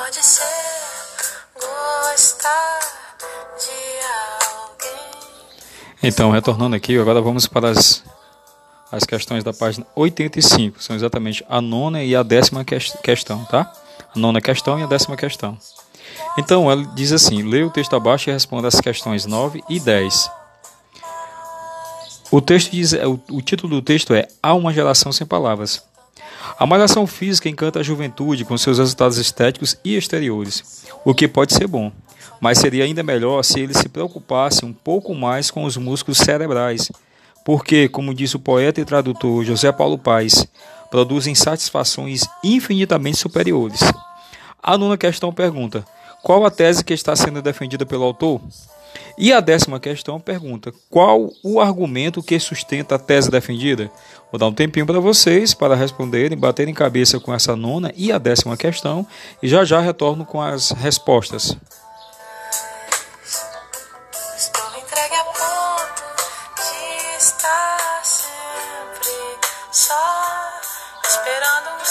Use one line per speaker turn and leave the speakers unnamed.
pode ser gostar de alguém.
Então, retornando aqui, agora vamos para as, as questões da página 85. São exatamente a nona e a décima questão, tá? A nona questão e a décima questão. Então, ela diz assim: lê o texto abaixo e responda as questões 9 e 10. O, texto diz, o, o título do texto é Há uma geração sem palavras. A malhação física encanta a juventude com seus resultados estéticos e exteriores, o que pode ser bom, mas seria ainda melhor se ele se preocupasse um pouco mais com os músculos cerebrais, porque, como disse o poeta e tradutor José Paulo Paes, produzem satisfações infinitamente superiores. A nona questão pergunta: qual a tese que está sendo defendida pelo autor? E a décima questão pergunta: qual o argumento que sustenta a tese defendida? Vou dar um tempinho para vocês para responderem, baterem cabeça com essa nona e a décima questão e já já retorno com as respostas.
Esperando um